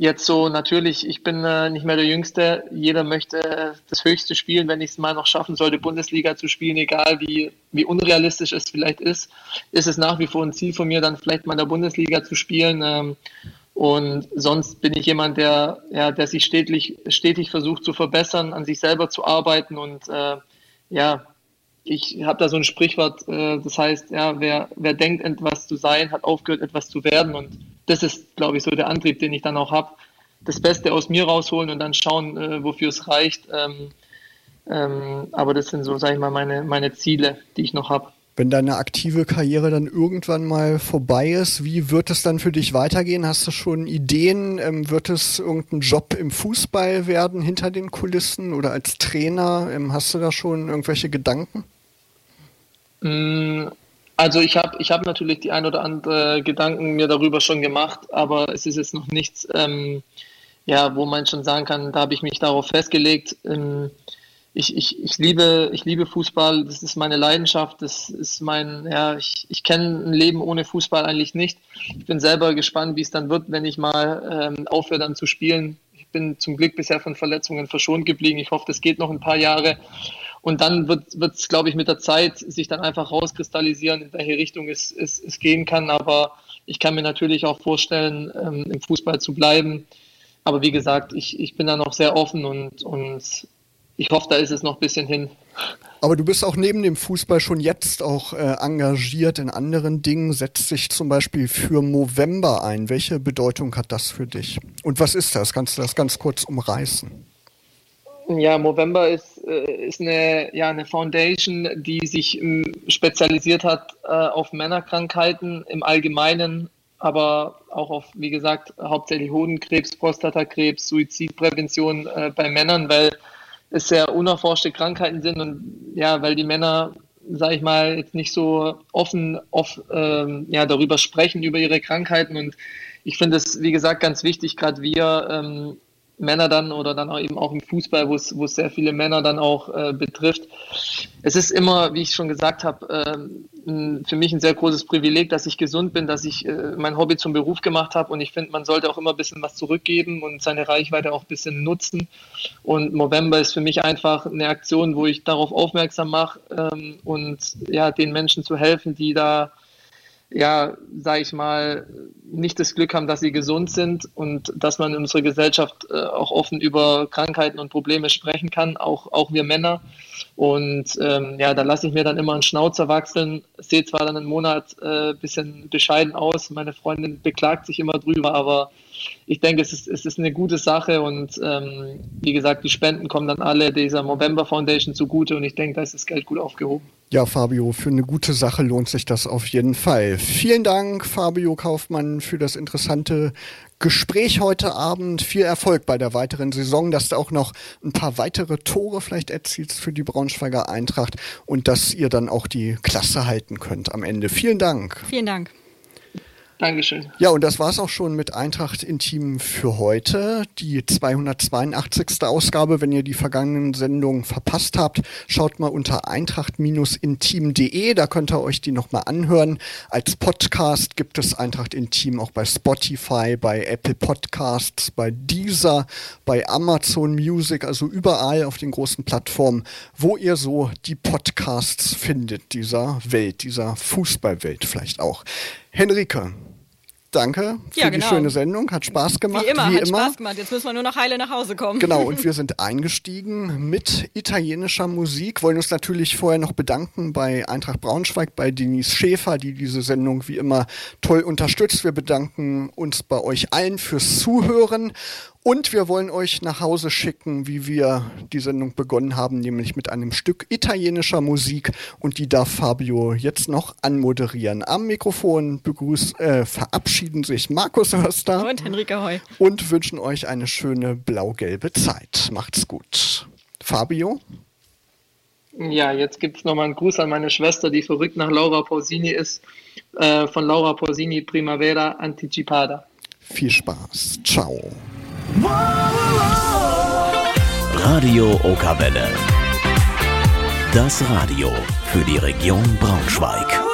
Jetzt so natürlich, ich bin äh, nicht mehr der Jüngste. Jeder möchte das Höchste spielen, wenn ich es mal noch schaffen sollte, Bundesliga zu spielen, egal wie, wie unrealistisch es vielleicht ist, ist es nach wie vor ein Ziel von mir, dann vielleicht mal in der Bundesliga zu spielen. Ähm, und sonst bin ich jemand, der, ja, der sich stetig, stetig versucht zu verbessern, an sich selber zu arbeiten und äh, ja, ich habe da so ein Sprichwort, äh, das heißt, ja, wer, wer denkt, etwas zu sein, hat aufgehört, etwas zu werden. Und das ist, glaube ich, so der Antrieb, den ich dann auch habe. Das Beste aus mir rausholen und dann schauen, äh, wofür es reicht. Ähm, ähm, aber das sind so, sage ich mal, meine, meine Ziele, die ich noch habe. Wenn deine aktive Karriere dann irgendwann mal vorbei ist, wie wird es dann für dich weitergehen? Hast du schon Ideen? Ähm, wird es irgendein Job im Fußball werden, hinter den Kulissen oder als Trainer? Ähm, hast du da schon irgendwelche Gedanken? Mm, also ich habe ich hab natürlich die ein oder andere Gedanken mir darüber schon gemacht, aber es ist jetzt noch nichts, ähm, ja, wo man schon sagen kann, da habe ich mich darauf festgelegt. Ich, ich, ich, liebe, ich liebe Fußball, das ist meine Leidenschaft, das ist mein, ja, ich, ich kenne ein Leben ohne Fußball eigentlich nicht. Ich bin selber gespannt, wie es dann wird, wenn ich mal ähm, aufhöre dann zu spielen. Ich bin zum Glück bisher von Verletzungen verschont geblieben. Ich hoffe, das geht noch ein paar Jahre. Und dann wird es, glaube ich, mit der Zeit sich dann einfach rauskristallisieren, in welche Richtung es, es, es gehen kann. Aber ich kann mir natürlich auch vorstellen, ähm, im Fußball zu bleiben. Aber wie gesagt, ich, ich bin da noch sehr offen und, und ich hoffe, da ist es noch ein bisschen hin. Aber du bist auch neben dem Fußball schon jetzt auch äh, engagiert in anderen Dingen, setzt sich zum Beispiel für November ein. Welche Bedeutung hat das für dich? Und was ist das? Kannst du das ganz kurz umreißen? Ja, Movember ist, äh, ist eine, ja, eine Foundation, die sich ähm, spezialisiert hat äh, auf Männerkrankheiten im Allgemeinen, aber auch auf, wie gesagt, hauptsächlich Hodenkrebs, Prostatakrebs, Suizidprävention äh, bei Männern, weil sehr unerforschte Krankheiten sind und ja, weil die Männer, sage ich mal, jetzt nicht so offen off, ähm, ja, darüber sprechen, über ihre Krankheiten. Und ich finde es, wie gesagt, ganz wichtig, gerade wir ähm, Männer dann oder dann auch eben auch im Fußball, wo es, wo es sehr viele Männer dann auch äh, betrifft. Es ist immer, wie ich schon gesagt habe, äh, für mich ein sehr großes Privileg, dass ich gesund bin, dass ich äh, mein Hobby zum Beruf gemacht habe und ich finde, man sollte auch immer ein bisschen was zurückgeben und seine Reichweite auch ein bisschen nutzen. Und November ist für mich einfach eine Aktion, wo ich darauf aufmerksam mache ähm, und ja, den Menschen zu helfen, die da ja, sage ich mal, nicht das Glück haben, dass sie gesund sind und dass man in unserer Gesellschaft äh, auch offen über Krankheiten und Probleme sprechen kann, auch, auch wir Männer. Und ähm, ja, da lasse ich mir dann immer einen Schnauzer wachseln. Sehe zwar dann einen Monat äh, bisschen bescheiden aus, meine Freundin beklagt sich immer drüber, aber ich denke, es ist, es ist eine gute Sache und ähm, wie gesagt, die Spenden kommen dann alle dieser Movember Foundation zugute und ich denke, da ist das Geld gut aufgehoben. Ja, Fabio, für eine gute Sache lohnt sich das auf jeden Fall. Vielen Dank, Fabio Kaufmann, für das interessante Gespräch heute Abend. Viel Erfolg bei der weiteren Saison, dass du auch noch ein paar weitere Tore vielleicht erzielst für die Braunschweiger Eintracht und dass ihr dann auch die Klasse halten könnt am Ende. Vielen Dank. Vielen Dank. Dankeschön. Ja, und das war's auch schon mit Eintracht Intim für heute. Die 282. Ausgabe, wenn ihr die vergangenen Sendungen verpasst habt, schaut mal unter eintracht-intim.de, da könnt ihr euch die nochmal anhören. Als Podcast gibt es Eintracht Intim auch bei Spotify, bei Apple Podcasts, bei Deezer, bei Amazon Music, also überall auf den großen Plattformen, wo ihr so die Podcasts findet, dieser Welt, dieser Fußballwelt vielleicht auch. Henrike, danke für ja, genau. die schöne Sendung. Hat Spaß gemacht. Wie immer, wie hat immer. Spaß gemacht. Jetzt müssen wir nur noch heile nach Hause kommen. Genau, und wir sind eingestiegen mit italienischer Musik. Wollen uns natürlich vorher noch bedanken bei Eintracht Braunschweig, bei Denise Schäfer, die diese Sendung wie immer toll unterstützt. Wir bedanken uns bei euch allen fürs Zuhören und wir wollen euch nach Hause schicken, wie wir die Sendung begonnen haben, nämlich mit einem Stück italienischer Musik. Und die darf Fabio jetzt noch anmoderieren. Am Mikrofon begrüß, äh, verabschieden sich Markus Hörster und Henrike Heu und wünschen euch eine schöne blau-gelbe Zeit. Macht's gut. Fabio? Ja, jetzt gibt es nochmal einen Gruß an meine Schwester, die verrückt nach Laura Pausini ist. Äh, von Laura Pausini Primavera Anticipada. Viel Spaß. Ciao. Radio Okawelle. Das Radio für die Region Braunschweig.